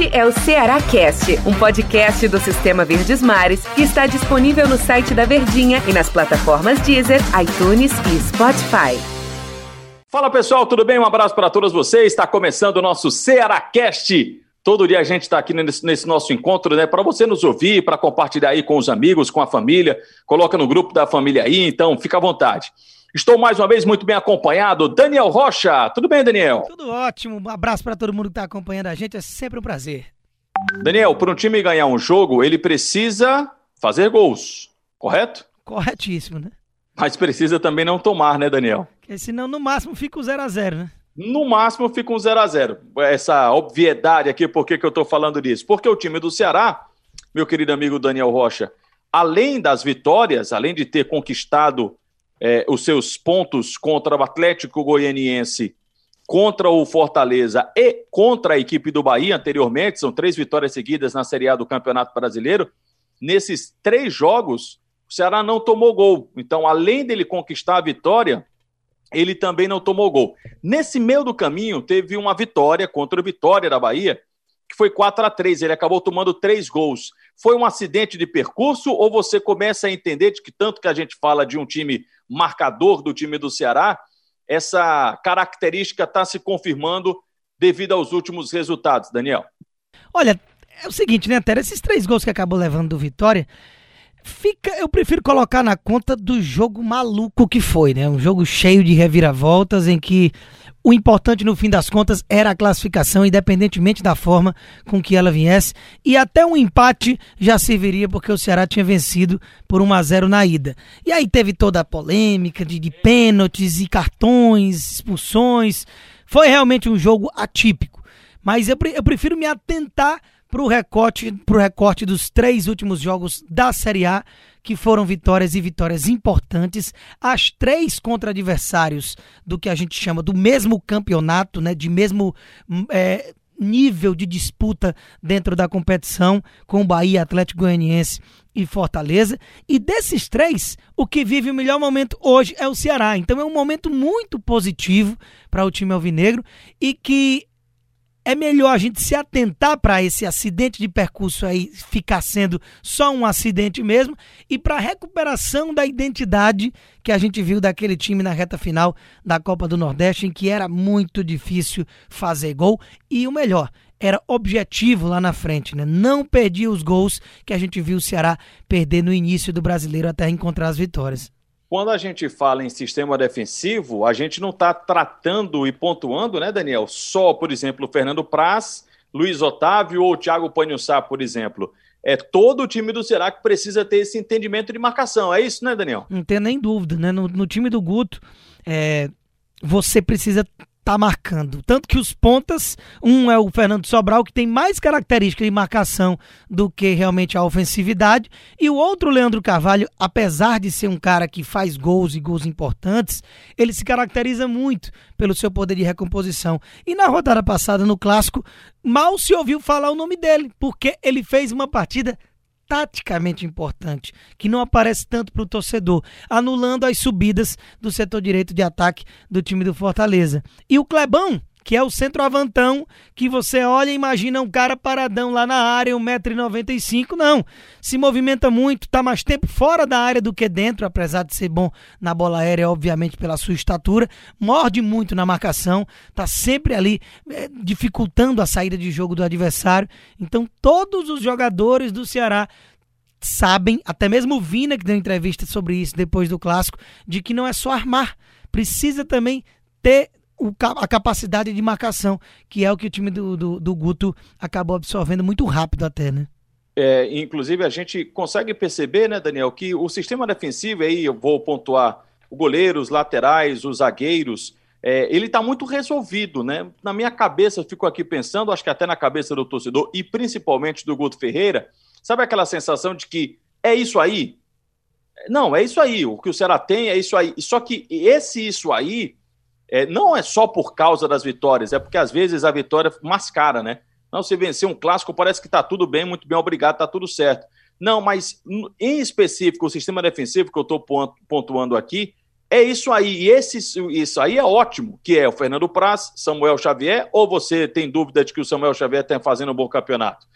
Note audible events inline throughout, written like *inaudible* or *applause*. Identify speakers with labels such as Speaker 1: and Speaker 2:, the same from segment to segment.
Speaker 1: Este é o Ceará Cast, um podcast do Sistema Verdes Mares que está disponível no site da Verdinha e nas plataformas Deezer, iTunes e Spotify.
Speaker 2: Fala pessoal, tudo bem? Um abraço para todos vocês. Está começando o nosso Ceará Cast. Todo dia a gente está aqui nesse, nesse, nosso encontro, né? Para você nos ouvir, para compartilhar aí com os amigos, com a família. Coloca no grupo da família aí, então fica à vontade. Estou mais uma vez muito bem acompanhado. Daniel Rocha. Tudo bem, Daniel?
Speaker 3: Tudo ótimo. Um abraço para todo mundo que está acompanhando a gente. É sempre um prazer.
Speaker 2: Daniel, para um time ganhar um jogo, ele precisa fazer gols, correto?
Speaker 3: Corretíssimo, né?
Speaker 2: Mas precisa também não tomar, né, Daniel?
Speaker 3: Porque senão, no máximo, fica o 0 a 0 né?
Speaker 2: No máximo fica um 0 a 0 Essa obviedade aqui, por que, que eu estou falando disso? Porque o time do Ceará, meu querido amigo Daniel Rocha, além das vitórias, além de ter conquistado é, os seus pontos contra o Atlético Goianiense, contra o Fortaleza e contra a equipe do Bahia anteriormente, são três vitórias seguidas na Série A do Campeonato Brasileiro. Nesses três jogos, o Ceará não tomou gol. Então, além dele conquistar a vitória, ele também não tomou gol. Nesse meio do caminho, teve uma vitória contra o Vitória da Bahia, que foi 4 a 3 Ele acabou tomando três gols. Foi um acidente de percurso ou você começa a entender de que tanto que a gente fala de um time marcador do time do Ceará, essa característica está se confirmando devido aos últimos resultados, Daniel?
Speaker 3: Olha, é o seguinte, né, Tera? Esses três gols que acabou levando do Vitória, fica, eu prefiro colocar na conta do jogo maluco que foi, né? Um jogo cheio de reviravoltas em que o importante no fim das contas era a classificação, independentemente da forma com que ela viesse, e até um empate já serviria porque o Ceará tinha vencido por 1 a 0 na ida. E aí teve toda a polêmica de, de pênaltis e cartões, expulsões. Foi realmente um jogo atípico. Mas eu, eu prefiro me atentar para o recorte, recorte dos três últimos jogos da Série A, que foram vitórias e vitórias importantes, as três contra adversários do que a gente chama do mesmo campeonato, né, de mesmo hum, é, nível de disputa dentro da competição, com Bahia, Atlético Goianiense e Fortaleza. E desses três, o que vive o melhor momento hoje é o Ceará. Então é um momento muito positivo para o time alvinegro e que é melhor a gente se atentar para esse acidente de percurso aí ficar sendo só um acidente mesmo e para a recuperação da identidade que a gente viu daquele time na reta final da Copa do Nordeste, em que era muito difícil fazer gol e o melhor, era objetivo lá na frente, né? Não perdia os gols que a gente viu o Ceará perder no início do brasileiro até encontrar as vitórias.
Speaker 2: Quando a gente fala em sistema defensivo, a gente não está tratando e pontuando, né, Daniel? Só, por exemplo, o Fernando Praz, Luiz Otávio ou Thiago Panhussá, por exemplo. É todo o time do Ceará que precisa ter esse entendimento de marcação. É isso, né, Daniel?
Speaker 3: Não tem nem dúvida, né? No, no time do Guto, é, você precisa tá marcando. Tanto que os pontas, um é o Fernando Sobral, que tem mais características de marcação do que realmente a ofensividade, e o outro, Leandro Carvalho, apesar de ser um cara que faz gols e gols importantes, ele se caracteriza muito pelo seu poder de recomposição. E na rodada passada, no Clássico, mal se ouviu falar o nome dele, porque ele fez uma partida taticamente importante, que não aparece tanto para o torcedor, anulando as subidas do setor direito de ataque do time do Fortaleza. E o Clebão, que é o centroavantão, que você olha e imagina um cara paradão lá na área, 1,95m, não. Se movimenta muito, tá mais tempo fora da área do que dentro, apesar de ser bom na bola aérea, obviamente pela sua estatura, morde muito na marcação, tá sempre ali é, dificultando a saída de jogo do adversário. Então, todos os jogadores do Ceará sabem, até mesmo o Vina, que deu entrevista sobre isso depois do clássico, de que não é só armar, precisa também ter o, a capacidade de marcação, que é o que o time do, do, do Guto acabou absorvendo muito rápido até, né?
Speaker 2: É, inclusive, a gente consegue perceber, né, Daniel, que o sistema defensivo, aí eu vou pontuar o goleiro, os laterais, os zagueiros, é, ele está muito resolvido, né? Na minha cabeça, eu fico aqui pensando, acho que até na cabeça do torcedor e principalmente do Guto Ferreira, sabe aquela sensação de que é isso aí? Não, é isso aí. O que o Ceará tem é isso aí. Só que esse isso aí é, não é só por causa das vitórias, é porque às vezes a vitória mascara, né? Não, se vencer um clássico, parece que está tudo bem, muito bem, obrigado, está tudo certo. Não, mas em específico, o sistema defensivo que eu estou pontuando aqui, É isso aí, e esse, isso aí é ótimo, que é o Fernando Praz, Samuel Xavier, ou você tem dúvida de que o Samuel Xavier está fazendo um bom campeonato?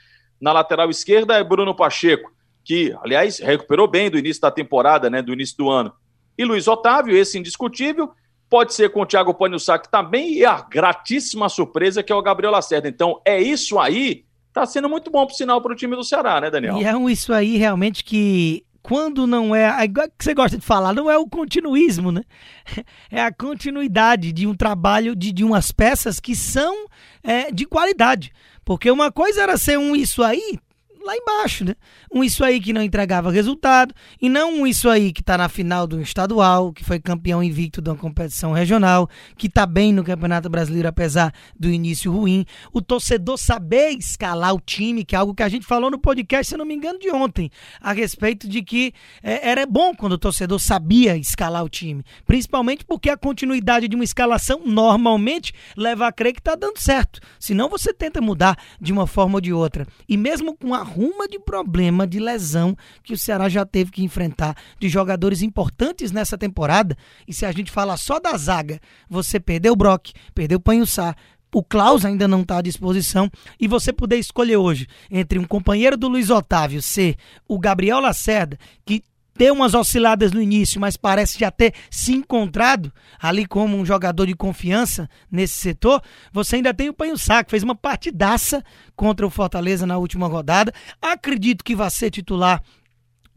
Speaker 2: Na lateral esquerda é Bruno Pacheco, que, aliás, recuperou bem do início da temporada, né, do início do ano. E Luiz Otávio, esse indiscutível, pode ser com o Thiago Panilsac também, e a gratíssima surpresa que é o Gabriel Lacerda. Então, é isso aí, tá sendo muito bom pro sinal para o time do Ceará, né, Daniel?
Speaker 3: E é um isso aí realmente que quando não é, igual que você gosta de falar, não é o continuismo, né? *laughs* É a continuidade de um trabalho, de, de umas peças que são é, de qualidade. Porque uma coisa era ser um isso aí, lá embaixo, né? Um isso aí que não entregava resultado, e não um isso aí que está na final do estadual, que foi campeão invicto de uma competição regional, que está bem no Campeonato Brasileiro, apesar do início ruim. O torcedor saber escalar o time, que é algo que a gente falou no podcast, se não me engano, de ontem, a respeito de que é, era bom quando o torcedor sabia escalar o time. Principalmente porque a continuidade de uma escalação normalmente leva a crer que está dando certo. Senão você tenta mudar de uma forma ou de outra. E mesmo com a ruma de problema de lesão que o Ceará já teve que enfrentar de jogadores importantes nessa temporada. E se a gente falar só da zaga, você perdeu o Brock, perdeu o Panhussá, o Klaus ainda não está à disposição e você puder escolher hoje entre um companheiro do Luiz Otávio ser o Gabriel Lacerda, que deu umas osciladas no início, mas parece já ter se encontrado ali como um jogador de confiança nesse setor. Você ainda tem o Panho Saco, fez uma partidaça contra o Fortaleza na última rodada. Acredito que vai ser titular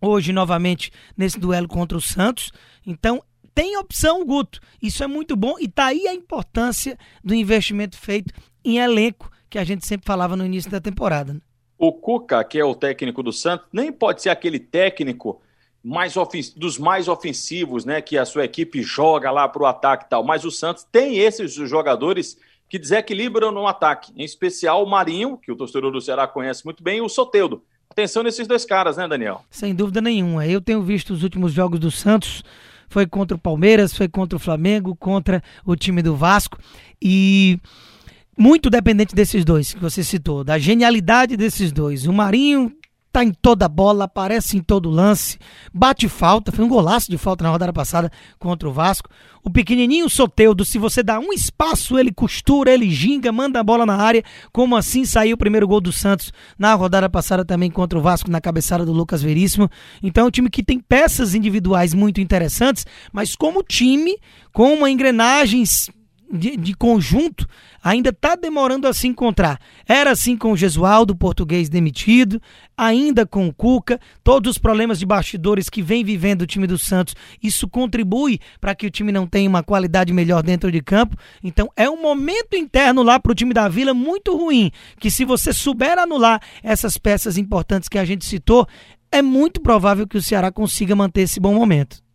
Speaker 3: hoje novamente nesse duelo contra o Santos. Então, tem opção, Guto. Isso é muito bom e tá aí a importância do investimento feito em elenco que a gente sempre falava no início da temporada. Né?
Speaker 2: O Cuca, que é o técnico do Santos, nem pode ser aquele técnico mais dos mais ofensivos, né? Que a sua equipe joga lá para o ataque e tal. Mas o Santos tem esses jogadores que desequilibram no ataque, em especial o Marinho, que o torcedor do Ceará conhece muito bem, e o Soteudo. Atenção nesses dois caras, né, Daniel?
Speaker 3: Sem dúvida nenhuma. Eu tenho visto os últimos jogos do Santos. Foi contra o Palmeiras, foi contra o Flamengo, contra o time do Vasco. E muito dependente desses dois que você citou, da genialidade desses dois. O Marinho tá em toda bola, aparece em todo lance, bate falta, foi um golaço de falta na rodada passada contra o Vasco. O pequenininho Soteudo, se você dá um espaço, ele costura, ele ginga, manda a bola na área, como assim saiu o primeiro gol do Santos na rodada passada também contra o Vasco, na cabeçada do Lucas Veríssimo. Então é um time que tem peças individuais muito interessantes, mas como time, com uma engrenagem de, de conjunto ainda está demorando a se encontrar. Era assim com o Gesualdo, português demitido, ainda com o Cuca, todos os problemas de bastidores que vem vivendo o time do Santos, isso contribui para que o time não tenha uma qualidade melhor dentro de campo. Então é um momento interno lá para o time da Vila muito ruim, que se você souber anular essas peças importantes que a gente citou, é muito provável que o Ceará consiga manter esse bom momento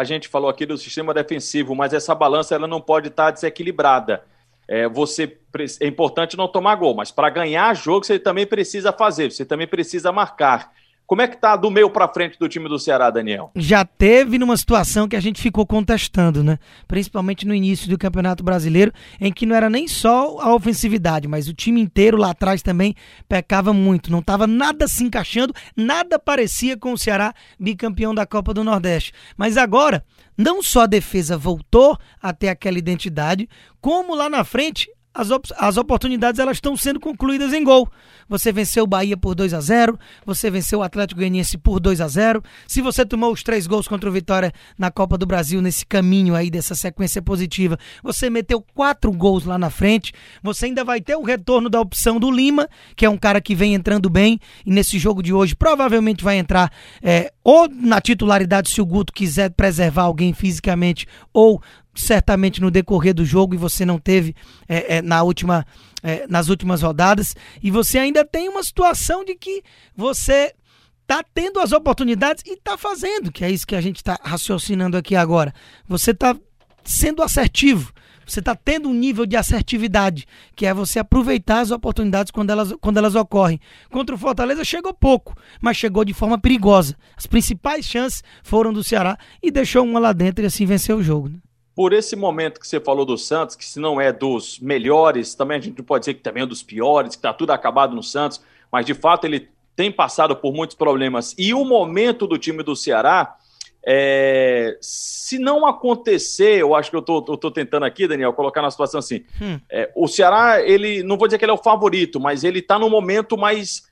Speaker 2: a gente falou aqui do sistema defensivo, mas essa balança ela não pode estar desequilibrada. É, você é importante não tomar gol, mas para ganhar jogo você também precisa fazer, você também precisa marcar. Como é que tá do meio para frente do time do Ceará, Daniel?
Speaker 3: Já teve numa situação que a gente ficou contestando, né? Principalmente no início do Campeonato Brasileiro, em que não era nem só a ofensividade, mas o time inteiro lá atrás também pecava muito. Não estava nada se encaixando, nada parecia com o Ceará bicampeão da Copa do Nordeste. Mas agora, não só a defesa voltou a ter aquela identidade, como lá na frente as, op as oportunidades elas estão sendo concluídas em gol. Você venceu o Bahia por 2 a 0 você venceu o Atlético Goianiense por 2 a 0 Se você tomou os três gols contra o Vitória na Copa do Brasil, nesse caminho aí dessa sequência positiva, você meteu quatro gols lá na frente. Você ainda vai ter o retorno da opção do Lima, que é um cara que vem entrando bem, e nesse jogo de hoje provavelmente vai entrar é, ou na titularidade se o Guto quiser preservar alguém fisicamente, ou certamente no decorrer do jogo e você não teve é, é, na última, é, nas últimas rodadas. E você ainda tem uma situação de que você está tendo as oportunidades e está fazendo, que é isso que a gente está raciocinando aqui agora. Você está sendo assertivo. Você está tendo um nível de assertividade, que é você aproveitar as oportunidades quando elas, quando elas ocorrem. Contra o Fortaleza chegou pouco, mas chegou de forma perigosa. As principais chances foram do Ceará e deixou uma lá dentro e assim venceu o jogo. Né?
Speaker 2: Por esse momento que você falou do Santos, que se não é dos melhores, também a gente pode dizer que também é dos piores, que está tudo acabado no Santos, mas de fato ele tem passado por muitos problemas. E o momento do time do Ceará É, se não acontecer, eu acho que eu tô tentando aqui, Daniel, colocar na situação assim. Hum. É, o Ceará, ele não vou dizer que ele é o favorito, mas ele está no momento mais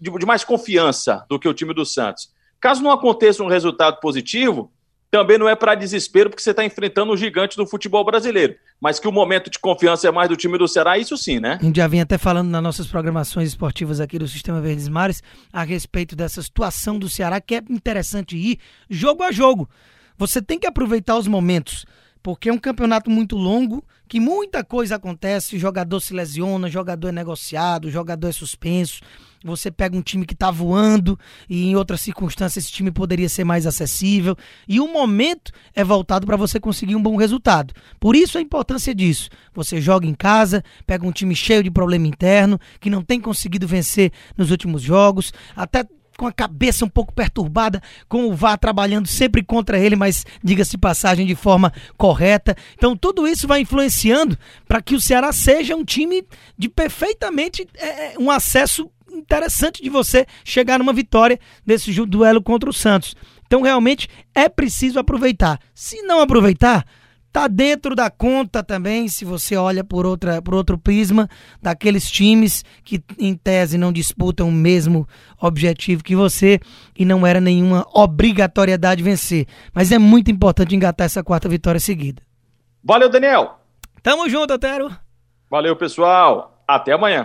Speaker 2: de, de mais confiança do que o time do Santos. Caso não aconteça um resultado positivo, também não é para desespero, porque você está enfrentando o gigante do futebol brasileiro. Mas que o momento de confiança é mais do time do Ceará, isso sim, né?
Speaker 3: A gente já vem até falando nas nossas programações esportivas aqui do Sistema Verdes Mares a respeito dessa situação do Ceará, que é interessante ir jogo a jogo. Você tem que aproveitar os momentos porque é um campeonato muito longo, que muita coisa acontece, jogador se lesiona, jogador é negociado, jogador é suspenso. Você pega um time que está voando e em outras circunstâncias esse time poderia ser mais acessível. E o momento é voltado para você conseguir um bom resultado. Por isso a importância disso. Você joga em casa, pega um time cheio de problema interno, que não tem conseguido vencer nos últimos jogos, até com a cabeça um pouco perturbada, com o VAR trabalhando sempre contra ele, mas diga-se passagem de forma correta. Então tudo isso vai influenciando para que o Ceará seja um time de perfeitamente é, é, um acesso interessante de você chegar numa vitória desse duelo contra o Santos. Então realmente é preciso aproveitar. Se não aproveitar, Tá dentro da conta também, se você olha por, outra, por outro prisma, daqueles times que em tese não disputam o mesmo objetivo que você e não era nenhuma obrigatoriedade vencer. Mas é muito importante engatar essa quarta vitória seguida.
Speaker 2: Valeu, Daniel.
Speaker 3: Tamo junto, Otero.
Speaker 2: Valeu, pessoal. Até amanhã.